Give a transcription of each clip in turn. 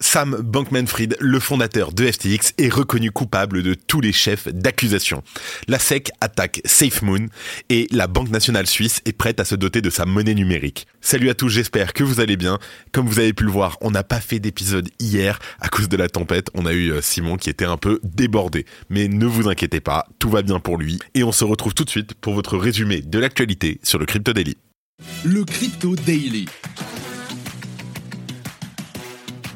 Sam Bankman-Fried, le fondateur de FTX, est reconnu coupable de tous les chefs d'accusation. La SEC attaque SafeMoon et la Banque nationale suisse est prête à se doter de sa monnaie numérique. Salut à tous, j'espère que vous allez bien. Comme vous avez pu le voir, on n'a pas fait d'épisode hier à cause de la tempête. On a eu euh, Simon qui était un peu débordé. Mais ne vous inquiétez pas, tout va bien pour lui. Et on se retrouve tout de suite pour votre résumé de l'actualité sur le Crypto Daily. Le Crypto Daily.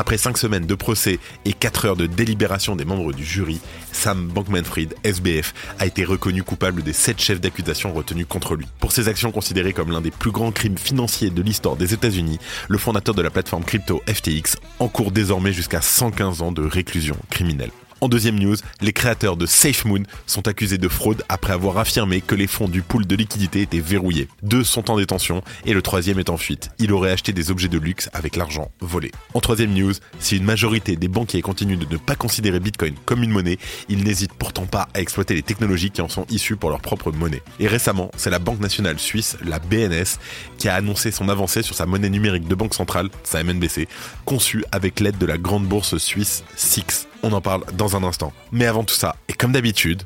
Après 5 semaines de procès et 4 heures de délibération des membres du jury, Sam Bankman-Fried, SBF, a été reconnu coupable des 7 chefs d'accusation retenus contre lui. Pour ses actions considérées comme l'un des plus grands crimes financiers de l'histoire des États-Unis, le fondateur de la plateforme crypto FTX encourt désormais jusqu'à 115 ans de réclusion criminelle. En deuxième news, les créateurs de SafeMoon sont accusés de fraude après avoir affirmé que les fonds du pool de liquidité étaient verrouillés. Deux sont en détention et le troisième est en fuite. Il aurait acheté des objets de luxe avec l'argent volé. En troisième news, si une majorité des banquiers continuent de ne pas considérer Bitcoin comme une monnaie, ils n'hésitent pourtant pas à exploiter les technologies qui en sont issues pour leur propre monnaie. Et récemment, c'est la Banque nationale suisse, la BNS, qui a annoncé son avancée sur sa monnaie numérique de banque centrale, sa MNBC, conçue avec l'aide de la grande bourse suisse SIX. On en parle dans un instant. Mais avant tout ça, et comme d'habitude,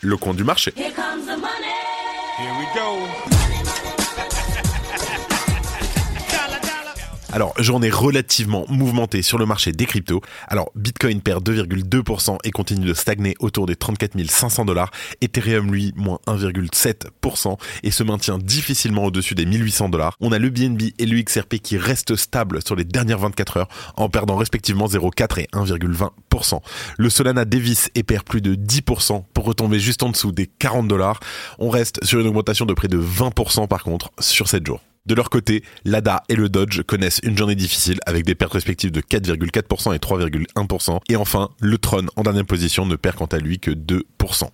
le coin du marché. Here comes the money. Here we go. Alors, journée relativement mouvementée sur le marché des cryptos. Alors, Bitcoin perd 2,2% et continue de stagner autour des 34 500 dollars. Ethereum, lui, moins 1,7% et se maintient difficilement au-dessus des 1800 dollars. On a le BNB et le XRP qui restent stables sur les dernières 24 heures en perdant respectivement 0,4 et 1,20%. Le Solana dévisse et perd plus de 10% pour retomber juste en dessous des 40 dollars. On reste sur une augmentation de près de 20% par contre sur 7 jours. De leur côté, l'ADA et le Dodge connaissent une journée difficile avec des pertes respectives de 4,4% et 3,1%. Et enfin, le Tron en dernière position ne perd quant à lui que 2%.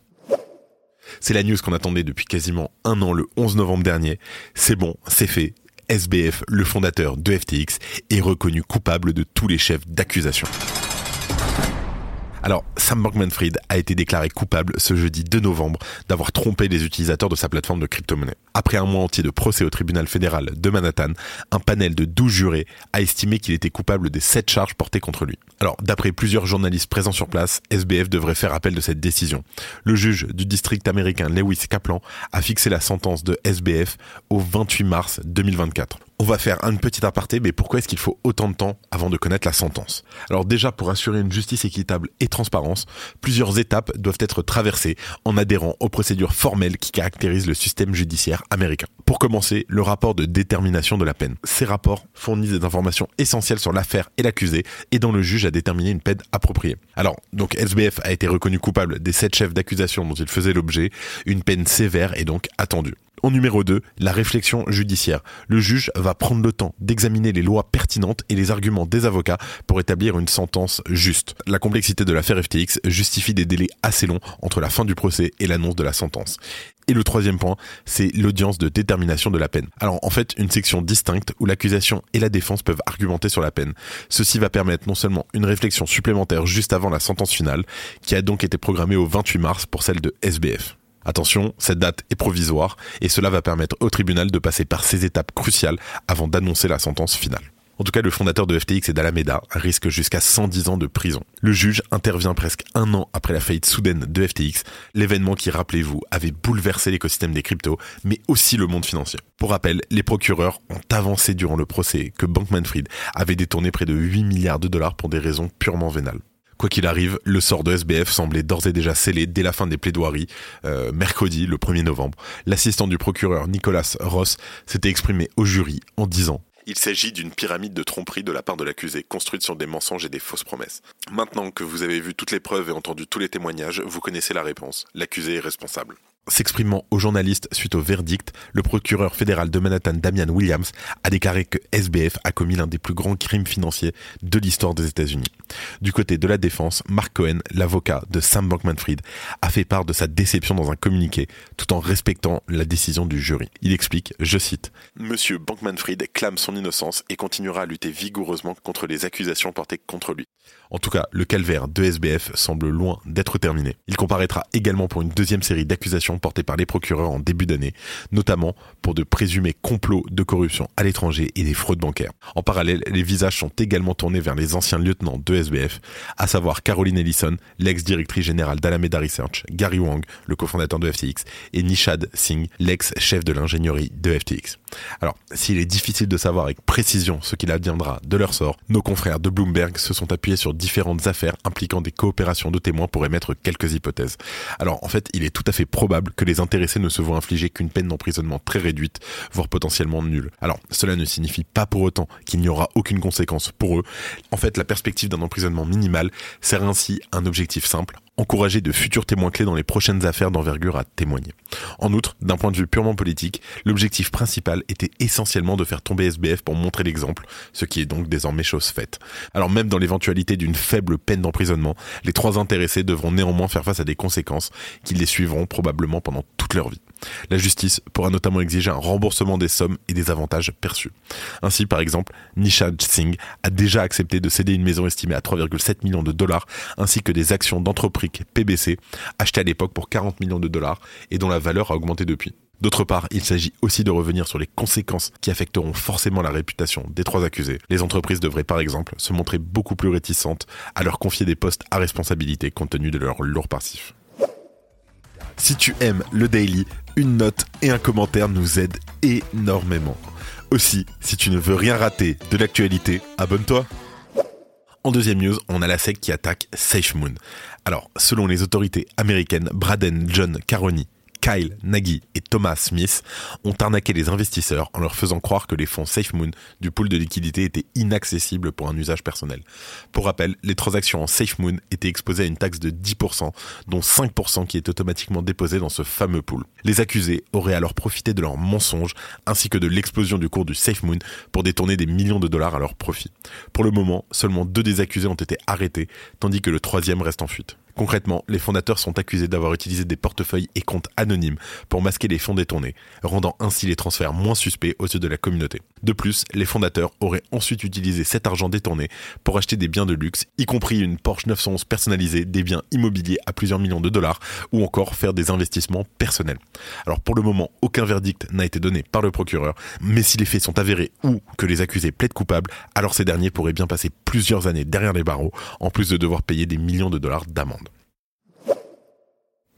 C'est la news qu'on attendait depuis quasiment un an le 11 novembre dernier. C'est bon, c'est fait. SBF, le fondateur de FTX, est reconnu coupable de tous les chefs d'accusation. Alors, Sam Bankman-Fried a été déclaré coupable ce jeudi 2 novembre d'avoir trompé les utilisateurs de sa plateforme de crypto-monnaie. Après un mois entier de procès au tribunal fédéral de Manhattan, un panel de 12 jurés a estimé qu'il était coupable des 7 charges portées contre lui. Alors, d'après plusieurs journalistes présents sur place, SBF devrait faire appel de cette décision. Le juge du district américain Lewis Kaplan a fixé la sentence de SBF au 28 mars 2024. On va faire un petit aparté, mais pourquoi est-ce qu'il faut autant de temps avant de connaître la sentence? Alors déjà, pour assurer une justice équitable et transparence, plusieurs étapes doivent être traversées en adhérant aux procédures formelles qui caractérisent le système judiciaire américain. Pour commencer, le rapport de détermination de la peine. Ces rapports fournissent des informations essentielles sur l'affaire et l'accusé, aidant le juge à déterminer une peine appropriée. Alors, donc SBF a été reconnu coupable des sept chefs d'accusation dont il faisait l'objet, une peine sévère est donc attendue. En numéro 2, la réflexion judiciaire. Le juge va prendre le temps d'examiner les lois pertinentes et les arguments des avocats pour établir une sentence juste. La complexité de l'affaire FTX justifie des délais assez longs entre la fin du procès et l'annonce de la sentence. Et le troisième point, c'est l'audience de détermination de la peine. Alors en fait, une section distincte où l'accusation et la défense peuvent argumenter sur la peine. Ceci va permettre non seulement une réflexion supplémentaire juste avant la sentence finale, qui a donc été programmée au 28 mars pour celle de SBF. Attention, cette date est provisoire et cela va permettre au tribunal de passer par ces étapes cruciales avant d'annoncer la sentence finale. En tout cas, le fondateur de FTX et d'Alameda risque jusqu'à 110 ans de prison. Le juge intervient presque un an après la faillite soudaine de FTX, l'événement qui, rappelez-vous, avait bouleversé l'écosystème des cryptos, mais aussi le monde financier. Pour rappel, les procureurs ont avancé durant le procès que Bankman-Fried avait détourné près de 8 milliards de dollars pour des raisons purement vénales. Quoi qu'il arrive, le sort de SBF semblait d'ores et déjà scellé dès la fin des plaidoiries, euh, mercredi, le 1er novembre. L'assistant du procureur Nicolas Ross s'était exprimé au jury en disant il s'agit d'une pyramide de tromperie de la part de l'accusé, construite sur des mensonges et des fausses promesses. Maintenant que vous avez vu toutes les preuves et entendu tous les témoignages, vous connaissez la réponse. L'accusé est responsable. S'exprimant aux journalistes suite au verdict, le procureur fédéral de Manhattan, Damian Williams, a déclaré que SBF a commis l'un des plus grands crimes financiers de l'histoire des États-Unis. Du côté de la défense, Mark Cohen, l'avocat de Sam Bankman-Fried, a fait part de sa déception dans un communiqué, tout en respectant la décision du jury. Il explique, je cite, Monsieur Bankman-Fried clame son innocence et continuera à lutter vigoureusement contre les accusations portées contre lui. En tout cas, le calvaire de SBF semble loin d'être terminé. Il comparaîtra également pour une deuxième série d'accusations portées par les procureurs en début d'année, notamment pour de présumés complots de corruption à l'étranger et des fraudes bancaires. En parallèle, les visages sont également tournés vers les anciens lieutenants de SBF, à savoir Caroline Ellison, l'ex-directrice générale d'Alameda Research, Gary Wang, le cofondateur de FTX, et Nishad Singh, l'ex-chef de l'ingénierie de FTX. Alors, s'il est difficile de savoir avec précision ce qu'il adviendra de leur sort, nos confrères de Bloomberg se sont appuyés sur différentes affaires impliquant des coopérations de témoins pour émettre quelques hypothèses. Alors, en fait, il est tout à fait probable que les intéressés ne se voient infliger qu'une peine d'emprisonnement très réduite, voire potentiellement nulle. Alors, cela ne signifie pas pour autant qu'il n'y aura aucune conséquence pour eux. En fait, la perspective d'un emprisonnement minimal sert ainsi un objectif simple, encourager de futurs témoins clés dans les prochaines affaires d'envergure à témoigner. En outre, d'un point de vue purement politique, l'objectif principal était essentiellement de faire tomber SBF pour montrer l'exemple, ce qui est donc désormais chose faite. Alors même dans l'éventualité d'une faible peine d'emprisonnement, les trois intéressés devront néanmoins faire face à des conséquences qui les suivront probablement pendant toute leur vie. La justice pourra notamment exiger un remboursement des sommes et des avantages perçus. Ainsi, par exemple, Nishad Singh a déjà accepté de céder une maison estimée à 3,7 millions de dollars, ainsi que des actions d'entreprise PBC, achetées à l'époque pour 40 millions de dollars et dont la valeur a augmenté depuis. D'autre part, il s'agit aussi de revenir sur les conséquences qui affecteront forcément la réputation des trois accusés. Les entreprises devraient par exemple se montrer beaucoup plus réticentes à leur confier des postes à responsabilité compte tenu de leur lourd passif. Si tu aimes le daily, une note et un commentaire nous aident énormément. Aussi, si tu ne veux rien rater de l'actualité, abonne-toi. En deuxième news, on a la SEC qui attaque SafeMoon. Alors, selon les autorités américaines, Braden John Caroni Kyle Nagy et Thomas Smith ont arnaqué les investisseurs en leur faisant croire que les fonds SafeMoon du pool de liquidité étaient inaccessibles pour un usage personnel. Pour rappel, les transactions en SafeMoon étaient exposées à une taxe de 10%, dont 5% qui est automatiquement déposée dans ce fameux pool. Les accusés auraient alors profité de leurs mensonges ainsi que de l'explosion du cours du SafeMoon pour détourner des millions de dollars à leur profit. Pour le moment, seulement deux des accusés ont été arrêtés, tandis que le troisième reste en fuite. Concrètement, les fondateurs sont accusés d'avoir utilisé des portefeuilles et comptes anonymes pour masquer les fonds détournés, rendant ainsi les transferts moins suspects aux yeux de la communauté. De plus, les fondateurs auraient ensuite utilisé cet argent détourné pour acheter des biens de luxe, y compris une Porsche 911 personnalisée, des biens immobiliers à plusieurs millions de dollars, ou encore faire des investissements personnels. Alors pour le moment, aucun verdict n'a été donné par le procureur, mais si les faits sont avérés ou que les accusés plaident coupables, alors ces derniers pourraient bien passer plusieurs années derrière les barreaux, en plus de devoir payer des millions de dollars d'amende.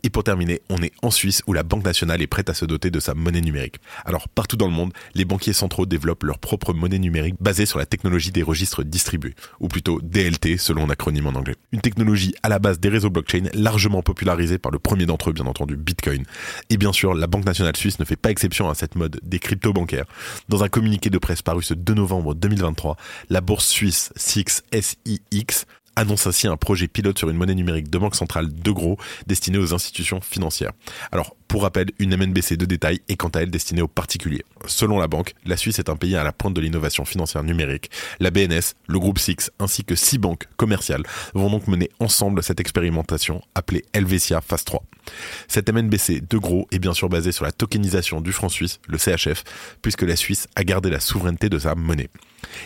Et pour terminer, on est en Suisse où la Banque nationale est prête à se doter de sa monnaie numérique. Alors partout dans le monde, les banquiers centraux développent leur propre monnaie numérique basée sur la technologie des registres distribués, ou plutôt DLT selon l'acronyme en anglais. Une technologie à la base des réseaux blockchain largement popularisée par le premier d'entre eux bien entendu, Bitcoin. Et bien sûr, la Banque nationale suisse ne fait pas exception à cette mode des crypto bancaires. Dans un communiqué de presse paru ce 2 novembre 2023, la bourse suisse SIX SIX annonce ainsi un projet pilote sur une monnaie numérique de banque centrale de gros destinée aux institutions financières. Alors, pour rappel, une MNBC de détail est quant à elle destinée aux particuliers. Selon la banque, la Suisse est un pays à la pointe de l'innovation financière numérique. La BNS, le groupe Six ainsi que six banques commerciales vont donc mener ensemble cette expérimentation appelée Helvetia Phase 3. Cette MNBC de gros est bien sûr basée sur la tokenisation du franc suisse, le CHF, puisque la Suisse a gardé la souveraineté de sa monnaie.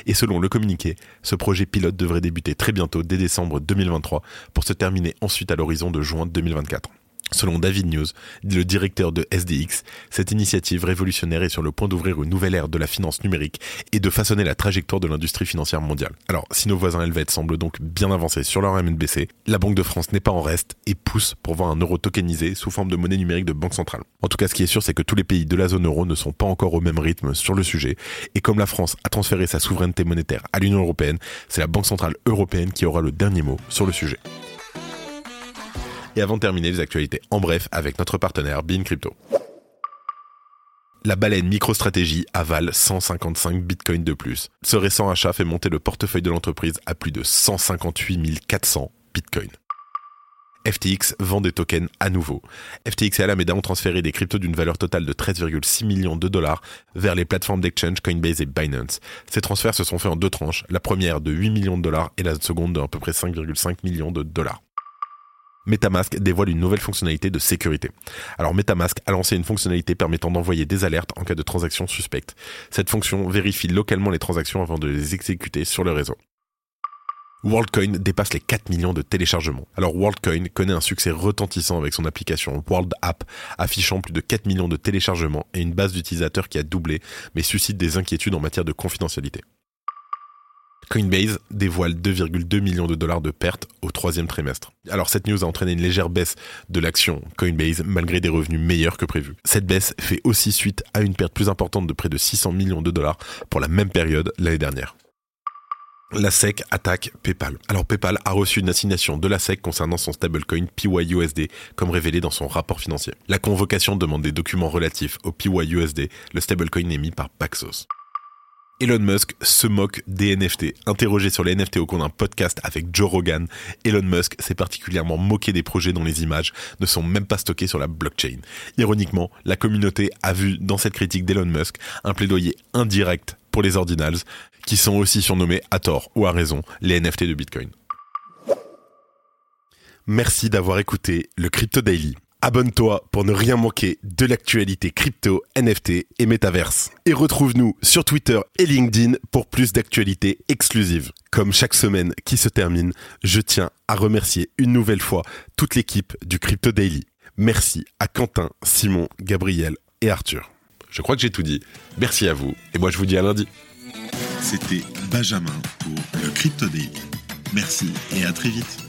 Et selon le communiqué, ce projet pilote devrait débuter très bientôt dès décembre 2023 pour se terminer ensuite à l'horizon de juin 2024. Selon David News, le directeur de SDX, cette initiative révolutionnaire est sur le point d'ouvrir une nouvelle ère de la finance numérique et de façonner la trajectoire de l'industrie financière mondiale. Alors, si nos voisins helvètes semblent donc bien avancés sur leur MNBC, la Banque de France n'est pas en reste et pousse pour voir un euro tokenisé sous forme de monnaie numérique de banque centrale. En tout cas, ce qui est sûr, c'est que tous les pays de la zone euro ne sont pas encore au même rythme sur le sujet et comme la France a transféré sa souveraineté monétaire à l'Union européenne, c'est la Banque centrale européenne qui aura le dernier mot sur le sujet. Et avant de terminer les actualités en bref avec notre partenaire Bean Crypto. La baleine MicroStratégie avale 155 bitcoins de plus. Ce récent achat fait monter le portefeuille de l'entreprise à plus de 158 400 bitcoins. FTX vend des tokens à nouveau. FTX et Alameda ont transféré des cryptos d'une valeur totale de 13,6 millions de dollars vers les plateformes d'exchange Coinbase et Binance. Ces transferts se sont faits en deux tranches, la première de 8 millions de dollars et la seconde de à peu près 5,5 millions de dollars. MetaMask dévoile une nouvelle fonctionnalité de sécurité. Alors MetaMask a lancé une fonctionnalité permettant d'envoyer des alertes en cas de transactions suspectes. Cette fonction vérifie localement les transactions avant de les exécuter sur le réseau. WorldCoin dépasse les 4 millions de téléchargements. Alors WorldCoin connaît un succès retentissant avec son application World App, affichant plus de 4 millions de téléchargements et une base d'utilisateurs qui a doublé, mais suscite des inquiétudes en matière de confidentialité. Coinbase dévoile 2,2 millions de dollars de pertes au troisième trimestre. Alors cette news a entraîné une légère baisse de l'action Coinbase malgré des revenus meilleurs que prévu. Cette baisse fait aussi suite à une perte plus importante de près de 600 millions de dollars pour la même période l'année dernière. La SEC attaque PayPal. Alors PayPal a reçu une assignation de la SEC concernant son stablecoin PYUSD, comme révélé dans son rapport financier. La convocation demande des documents relatifs au PYUSD, le stablecoin émis par Paxos. Elon Musk se moque des NFT. Interrogé sur les NFT au cours d'un podcast avec Joe Rogan, Elon Musk s'est particulièrement moqué des projets dont les images ne sont même pas stockées sur la blockchain. Ironiquement, la communauté a vu dans cette critique d'Elon Musk un plaidoyer indirect pour les ordinals, qui sont aussi surnommés à tort ou à raison les NFT de Bitcoin. Merci d'avoir écouté le Crypto Daily. Abonne-toi pour ne rien manquer de l'actualité crypto, NFT et métaverse. Et retrouve-nous sur Twitter et LinkedIn pour plus d'actualités exclusives. Comme chaque semaine qui se termine, je tiens à remercier une nouvelle fois toute l'équipe du Crypto Daily. Merci à Quentin, Simon, Gabriel et Arthur. Je crois que j'ai tout dit. Merci à vous et moi je vous dis à lundi. C'était Benjamin pour le Crypto Daily. Merci et à très vite.